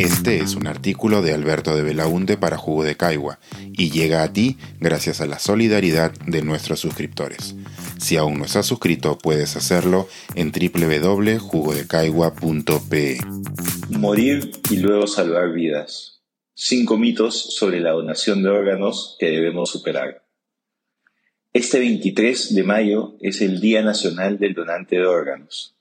Este es un artículo de Alberto de Belaunte para Jugo de Caigua y llega a ti gracias a la solidaridad de nuestros suscriptores. Si aún no estás suscrito, puedes hacerlo en www.jugodecaigua.pe. Morir y luego salvar vidas. Cinco mitos sobre la donación de órganos que debemos superar. Este 23 de mayo es el Día Nacional del Donante de Órganos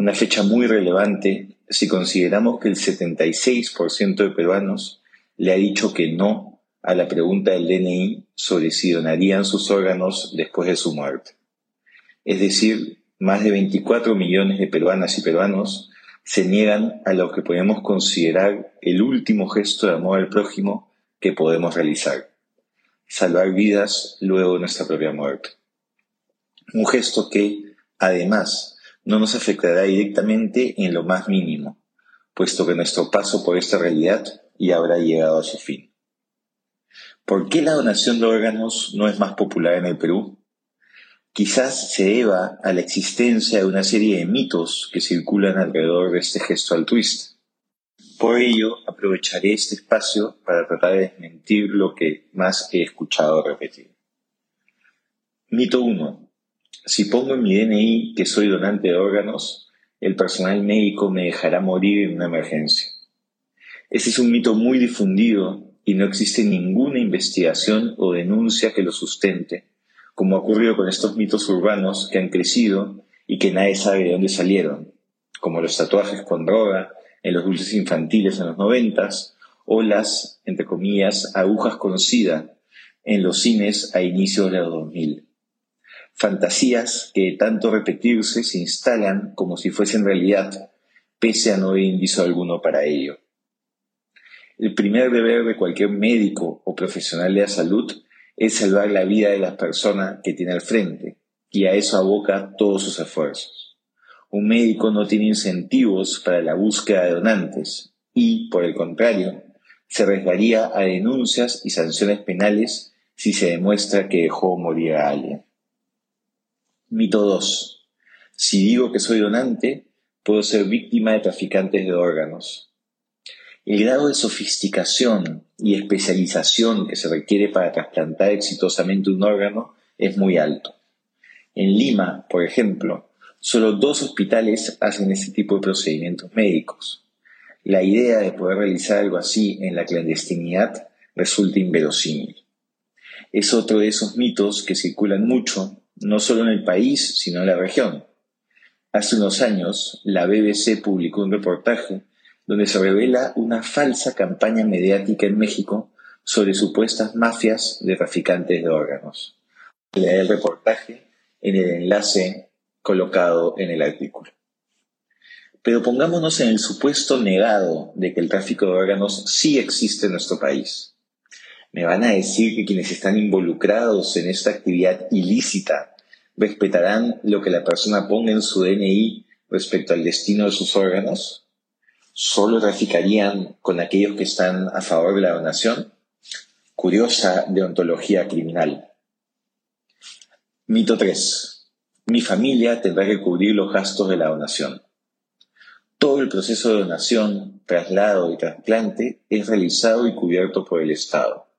una fecha muy relevante si consideramos que el 76% de peruanos le ha dicho que no a la pregunta del DNI sobre si donarían sus órganos después de su muerte. Es decir, más de 24 millones de peruanas y peruanos se niegan a lo que podemos considerar el último gesto de amor al prójimo que podemos realizar, salvar vidas luego de nuestra propia muerte. Un gesto que, además, no nos afectará directamente en lo más mínimo, puesto que nuestro paso por esta realidad ya habrá llegado a su fin. ¿Por qué la donación de órganos no es más popular en el Perú? Quizás se deba a la existencia de una serie de mitos que circulan alrededor de este gesto altruista. Por ello, aprovecharé este espacio para tratar de desmentir lo que más he escuchado repetir. Mito 1. Si pongo en mi DNI que soy donante de órganos, el personal médico me dejará morir en una emergencia. Ese es un mito muy difundido y no existe ninguna investigación o denuncia que lo sustente, como ha ocurrido con estos mitos urbanos que han crecido y que nadie sabe de dónde salieron, como los tatuajes con droga en los dulces infantiles en los noventas o las, entre comillas, agujas con sida en los cines a inicios de los 2000 fantasías que tanto repetirse se instalan como si fuesen realidad, pese a no haber indicio alguno para ello. El primer deber de cualquier médico o profesional de la salud es salvar la vida de la persona que tiene al frente, y a eso aboca todos sus esfuerzos. Un médico no tiene incentivos para la búsqueda de donantes y, por el contrario, se arriesgaría a denuncias y sanciones penales si se demuestra que dejó morir a alguien. Mito 2. Si digo que soy donante, puedo ser víctima de traficantes de órganos. El grado de sofisticación y especialización que se requiere para trasplantar exitosamente un órgano es muy alto. En Lima, por ejemplo, solo dos hospitales hacen este tipo de procedimientos médicos. La idea de poder realizar algo así en la clandestinidad resulta inverosímil. Es otro de esos mitos que circulan mucho no solo en el país, sino en la región. Hace unos años, la BBC publicó un reportaje donde se revela una falsa campaña mediática en México sobre supuestas mafias de traficantes de órganos. Leer el reportaje en el enlace colocado en el artículo. Pero pongámonos en el supuesto negado de que el tráfico de órganos sí existe en nuestro país. Me van a decir que quienes están involucrados en esta actividad ilícita respetarán lo que la persona ponga en su DNI respecto al destino de sus órganos? ¿Solo traficarían con aquellos que están a favor de la donación? Curiosa deontología criminal. Mito 3. Mi familia tendrá que cubrir los gastos de la donación. Todo el proceso de donación, traslado y trasplante es realizado y cubierto por el Estado.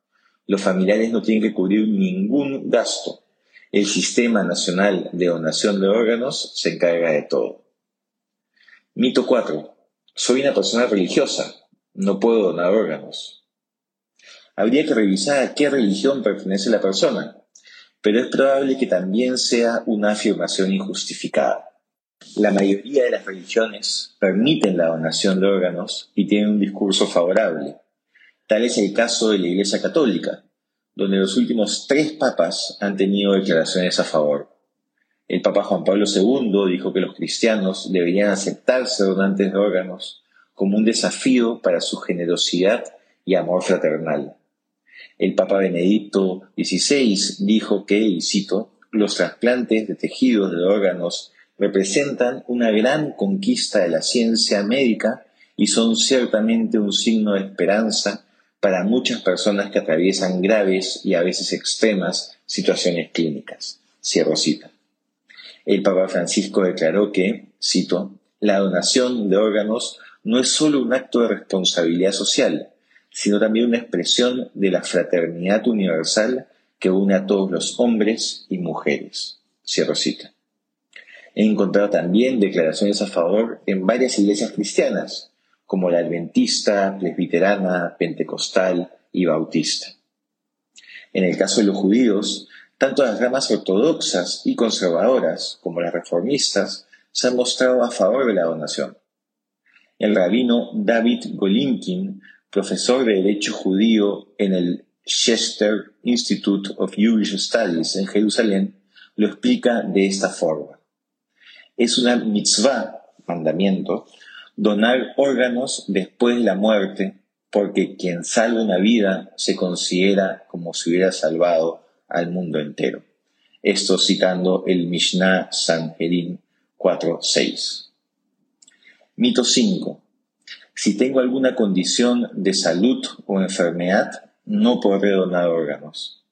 Los familiares no tienen que cubrir ningún gasto, el Sistema Nacional de Donación de Órganos se encarga de todo. Mito 4. Soy una persona religiosa. No puedo donar órganos. Habría que revisar a qué religión pertenece la persona, pero es probable que también sea una afirmación injustificada. La mayoría de las religiones permiten la donación de órganos y tienen un discurso favorable. Tal es el caso de la Iglesia Católica, donde los últimos tres papas han tenido declaraciones a favor. El Papa Juan Pablo II dijo que los cristianos deberían aceptarse donantes de órganos como un desafío para su generosidad y amor fraternal. El Papa Benedicto XVI dijo que, y cito, los trasplantes de tejidos de órganos representan una gran conquista de la ciencia médica y son ciertamente un signo de esperanza para muchas personas que atraviesan graves y a veces extremas situaciones clínicas. Cierro cita. El Papa Francisco declaró que, cito, la donación de órganos no es solo un acto de responsabilidad social, sino también una expresión de la fraternidad universal que une a todos los hombres y mujeres. Cierro cita. He encontrado también declaraciones a favor en varias iglesias cristianas, como la adventista, presbiterana, pentecostal y bautista. En el caso de los judíos, tanto las ramas ortodoxas y conservadoras como las reformistas se han mostrado a favor de la donación. El rabino David Golinkin, profesor de Derecho Judío en el Chester Institute of Jewish Studies en Jerusalén, lo explica de esta forma. Es una mitzvah, mandamiento, donar órganos después de la muerte, porque quien salva una vida se considera como si hubiera salvado al mundo entero. Esto citando el Mishnah Sanhedrin 4.6. Mito 5. Si tengo alguna condición de salud o enfermedad, no podré donar órganos.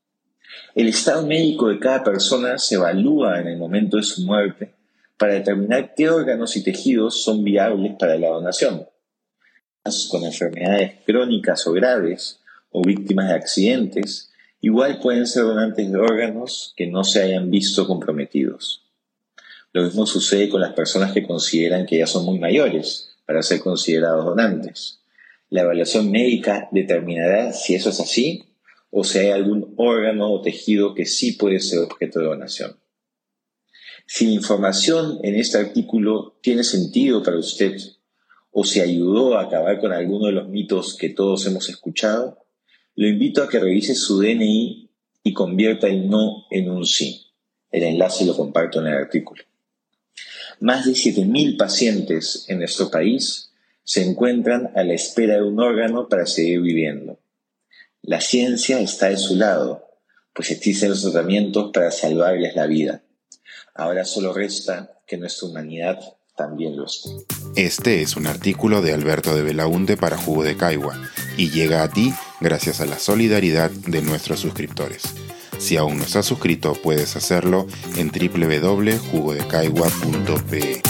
El estado médico de cada persona se evalúa en el momento de su muerte para determinar qué órganos y tejidos son viables para la donación. Con enfermedades crónicas o graves o víctimas de accidentes, igual pueden ser donantes de órganos que no se hayan visto comprometidos. Lo mismo sucede con las personas que consideran que ya son muy mayores para ser considerados donantes. La evaluación médica determinará si eso es así o si hay algún órgano o tejido que sí puede ser objeto de donación. Si la información en este artículo tiene sentido para usted o si ayudó a acabar con alguno de los mitos que todos hemos escuchado, lo invito a que revise su DNI y convierta el no en un sí. El enlace lo comparto en el artículo. Más de 7.000 pacientes en nuestro país se encuentran a la espera de un órgano para seguir viviendo. La ciencia está de su lado, pues existen los tratamientos para salvarles la vida. Ahora solo resta que nuestra humanidad también lo esté. Este es un artículo de Alberto de Belaunte para Jugo de Caigua y llega a ti gracias a la solidaridad de nuestros suscriptores. Si aún no estás suscrito, puedes hacerlo en www.jugodecaigua.pe.